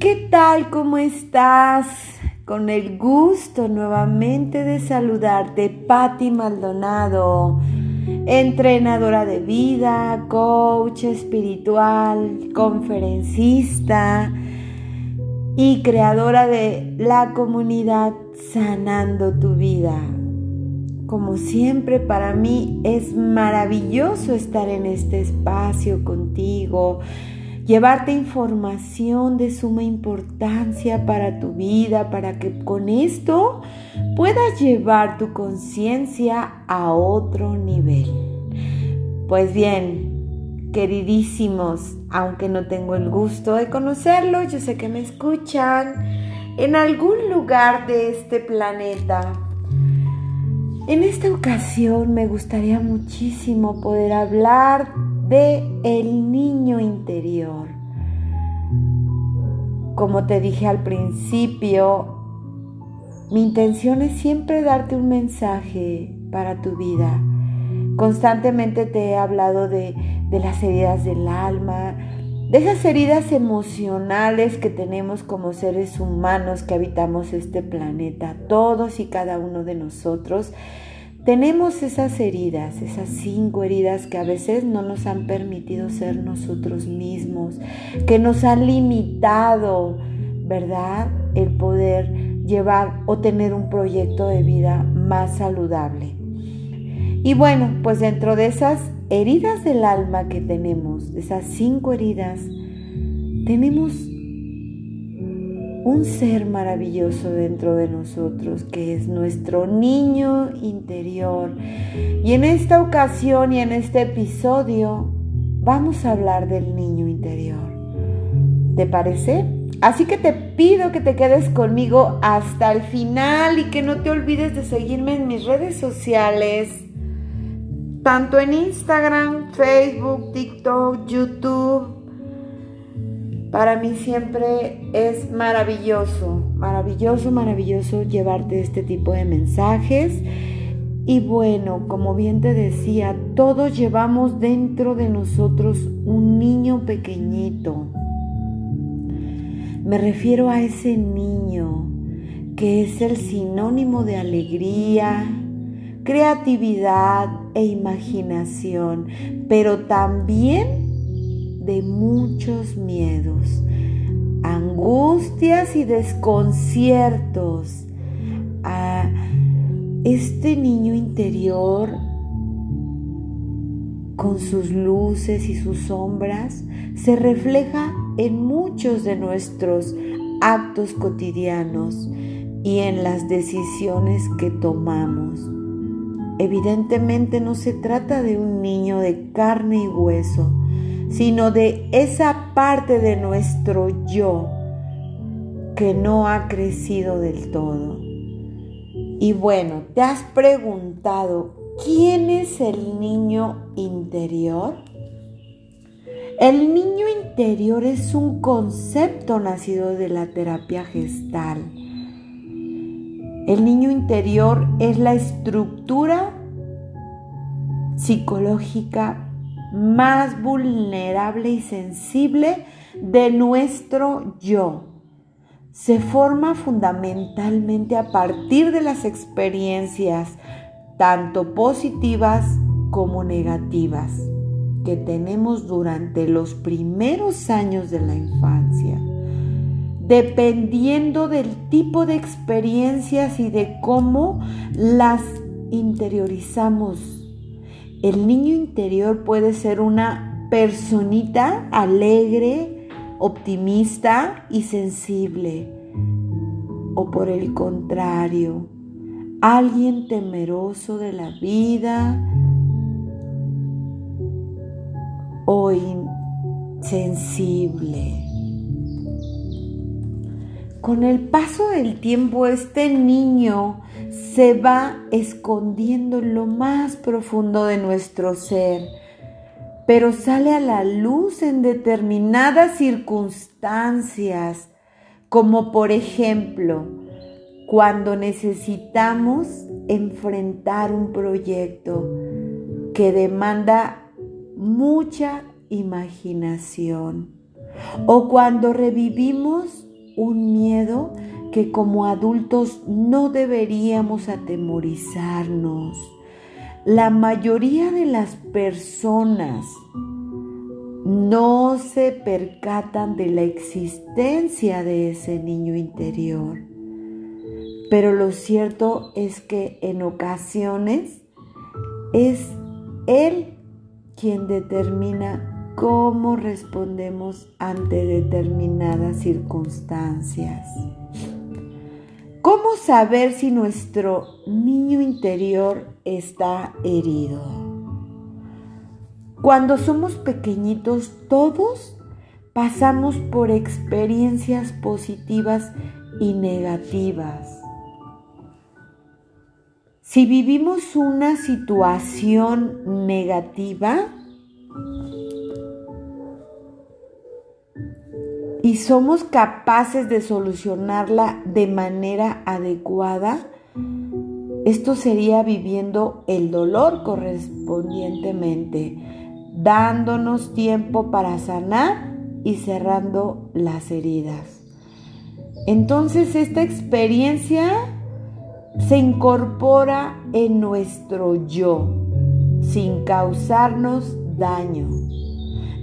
¿Qué tal? ¿Cómo estás? Con el gusto nuevamente de saludarte, Patti Maldonado, entrenadora de vida, coach espiritual, conferencista y creadora de la comunidad Sanando tu vida. Como siempre, para mí es maravilloso estar en este espacio contigo llevarte información de suma importancia para tu vida, para que con esto puedas llevar tu conciencia a otro nivel. Pues bien, queridísimos, aunque no tengo el gusto de conocerlos, yo sé que me escuchan en algún lugar de este planeta. En esta ocasión me gustaría muchísimo poder hablar de el niño interior. Como te dije al principio, mi intención es siempre darte un mensaje para tu vida. Constantemente te he hablado de, de las heridas del alma, de esas heridas emocionales que tenemos como seres humanos que habitamos este planeta, todos y cada uno de nosotros tenemos esas heridas, esas cinco heridas que a veces no nos han permitido ser nosotros mismos, que nos han limitado, ¿verdad? El poder llevar o tener un proyecto de vida más saludable. Y bueno, pues dentro de esas heridas del alma que tenemos, esas cinco heridas, tenemos un ser maravilloso dentro de nosotros que es nuestro niño interior. Y en esta ocasión y en este episodio vamos a hablar del niño interior. ¿Te parece? Así que te pido que te quedes conmigo hasta el final y que no te olvides de seguirme en mis redes sociales, tanto en Instagram, Facebook, TikTok, YouTube para mí siempre es maravilloso, maravilloso, maravilloso llevarte este tipo de mensajes. Y bueno, como bien te decía, todos llevamos dentro de nosotros un niño pequeñito. Me refiero a ese niño que es el sinónimo de alegría, creatividad e imaginación, pero también de muchos miedos, angustias y desconciertos. A este niño interior con sus luces y sus sombras se refleja en muchos de nuestros actos cotidianos y en las decisiones que tomamos. Evidentemente no se trata de un niño de carne y hueso, sino de esa parte de nuestro yo que no ha crecido del todo. Y bueno, ¿te has preguntado quién es el niño interior? El niño interior es un concepto nacido de la terapia gestal. El niño interior es la estructura psicológica más vulnerable y sensible de nuestro yo. Se forma fundamentalmente a partir de las experiencias, tanto positivas como negativas, que tenemos durante los primeros años de la infancia. Dependiendo del tipo de experiencias y de cómo las interiorizamos el niño interior puede ser una personita alegre, optimista y sensible. O por el contrario, alguien temeroso de la vida o insensible. Con el paso del tiempo, este niño se va escondiendo en lo más profundo de nuestro ser, pero sale a la luz en determinadas circunstancias, como por ejemplo, cuando necesitamos enfrentar un proyecto que demanda mucha imaginación o cuando revivimos un miedo que como adultos no deberíamos atemorizarnos. La mayoría de las personas no se percatan de la existencia de ese niño interior. Pero lo cierto es que en ocasiones es Él quien determina cómo respondemos ante determinadas circunstancias. ¿Cómo saber si nuestro niño interior está herido? Cuando somos pequeñitos, todos pasamos por experiencias positivas y negativas. Si vivimos una situación negativa y somos capaces de solucionarla de manera adecuada, esto sería viviendo el dolor correspondientemente, dándonos tiempo para sanar y cerrando las heridas. Entonces esta experiencia se incorpora en nuestro yo sin causarnos daño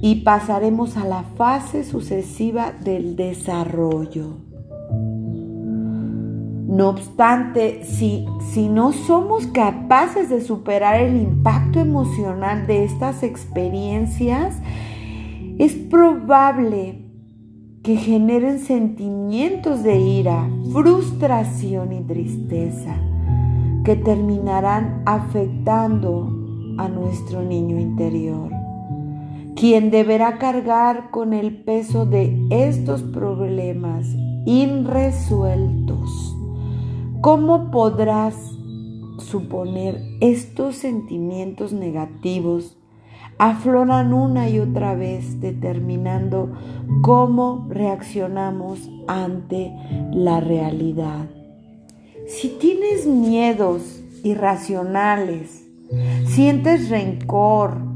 y pasaremos a la fase sucesiva del desarrollo. No obstante, si, si no somos capaces de superar el impacto emocional de estas experiencias, es probable que generen sentimientos de ira, frustración y tristeza que terminarán afectando a nuestro niño interior, quien deberá cargar con el peso de estos problemas irresueltos. ¿Cómo podrás suponer estos sentimientos negativos afloran una y otra vez determinando cómo reaccionamos ante la realidad. Si tienes miedos irracionales, sientes rencor,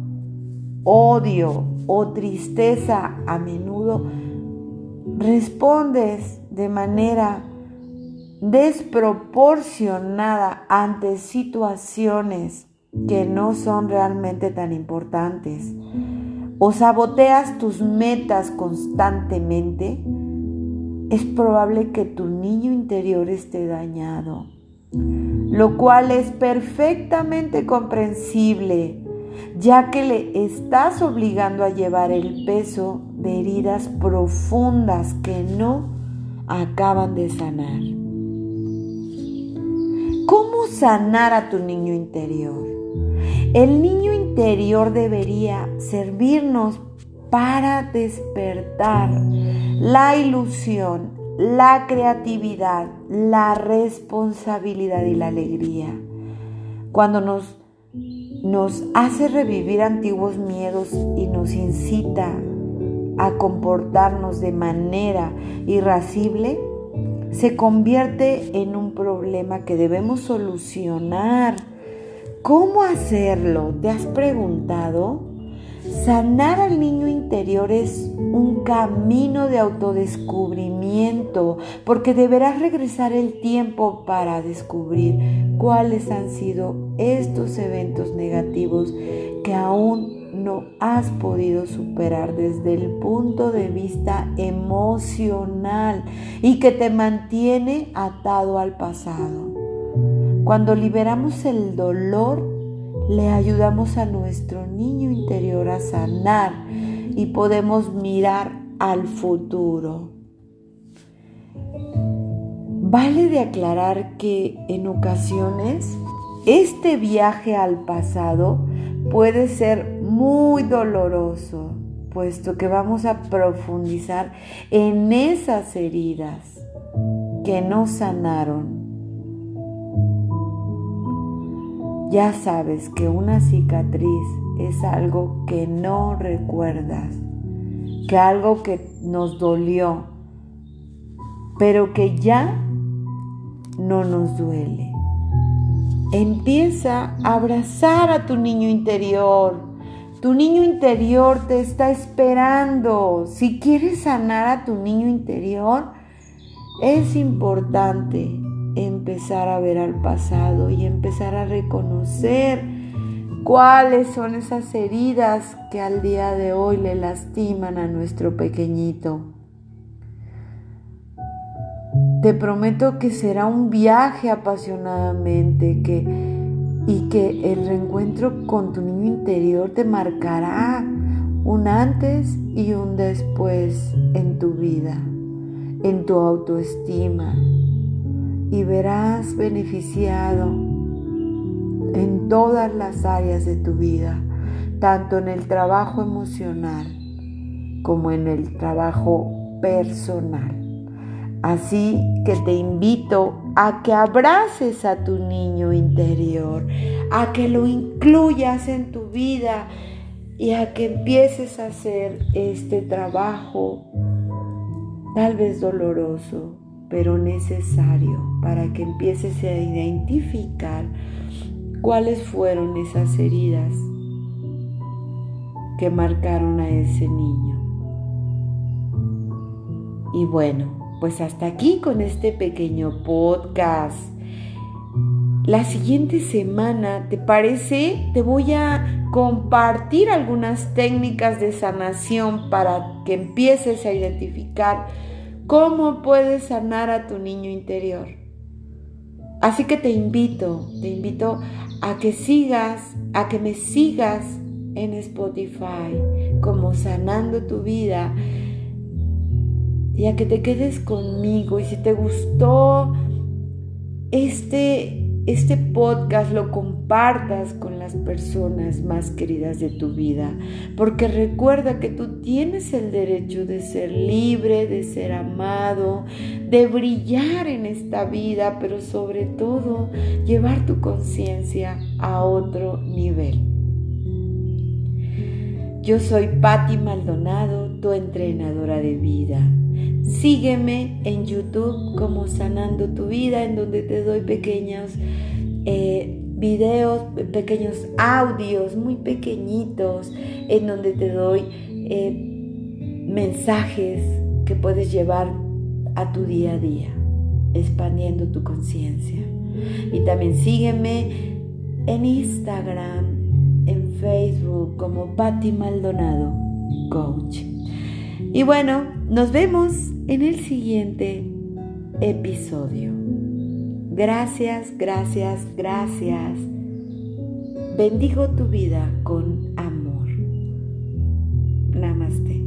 odio o tristeza a menudo, respondes de manera desproporcionada ante situaciones que no son realmente tan importantes. O saboteas tus metas constantemente, es probable que tu niño interior esté dañado, lo cual es perfectamente comprensible, ya que le estás obligando a llevar el peso de heridas profundas que no acaban de sanar. ¿Cómo sanar a tu niño interior? El niño interior debería servirnos para despertar la ilusión, la creatividad, la responsabilidad y la alegría. Cuando nos, nos hace revivir antiguos miedos y nos incita a comportarnos de manera irascible, se convierte en un problema que debemos solucionar ¿Cómo hacerlo? ¿Te has preguntado? Sanar al niño interior es un camino de autodescubrimiento porque deberás regresar el tiempo para descubrir cuáles han sido estos eventos negativos que aún no has podido superar desde el punto de vista emocional y que te mantiene atado al pasado. Cuando liberamos el dolor, le ayudamos a nuestro niño interior a sanar y podemos mirar al futuro. Vale de aclarar que en ocasiones este viaje al pasado puede ser muy doloroso, puesto que vamos a profundizar en esas heridas que no sanaron. Ya sabes que una cicatriz es algo que no recuerdas, que algo que nos dolió, pero que ya no nos duele. Empieza a abrazar a tu niño interior. Tu niño interior te está esperando. Si quieres sanar a tu niño interior, es importante empezar a ver al pasado y empezar a reconocer cuáles son esas heridas que al día de hoy le lastiman a nuestro pequeñito. Te prometo que será un viaje apasionadamente que, y que el reencuentro con tu niño interior te marcará un antes y un después en tu vida, en tu autoestima, y verás beneficiado en todas las áreas de tu vida, tanto en el trabajo emocional como en el trabajo personal. Así que te invito a que abraces a tu niño interior, a que lo incluyas en tu vida y a que empieces a hacer este trabajo, tal vez doloroso, pero necesario, para que empieces a identificar cuáles fueron esas heridas que marcaron a ese niño. Y bueno, pues hasta aquí con este pequeño podcast. La siguiente semana, ¿te parece? Te voy a compartir algunas técnicas de sanación para que empieces a identificar cómo puedes sanar a tu niño interior. Así que te invito, te invito a que sigas, a que me sigas en Spotify como sanando tu vida y a que te quedes conmigo y si te gustó este este podcast lo compartas con las personas más queridas de tu vida, porque recuerda que tú tienes el derecho de ser libre, de ser amado, de brillar en esta vida, pero sobre todo llevar tu conciencia a otro nivel. Yo soy Patti Maldonado, tu entrenadora de vida. Sígueme en YouTube como Sanando tu Vida, en donde te doy pequeños eh, videos, pequeños audios muy pequeñitos, en donde te doy eh, mensajes que puedes llevar a tu día a día, expandiendo tu conciencia. Y también sígueme en Instagram, en Facebook como Patti Maldonado Coach. Y bueno, nos vemos en el siguiente episodio. Gracias, gracias, gracias. Bendigo tu vida con amor. Namaste.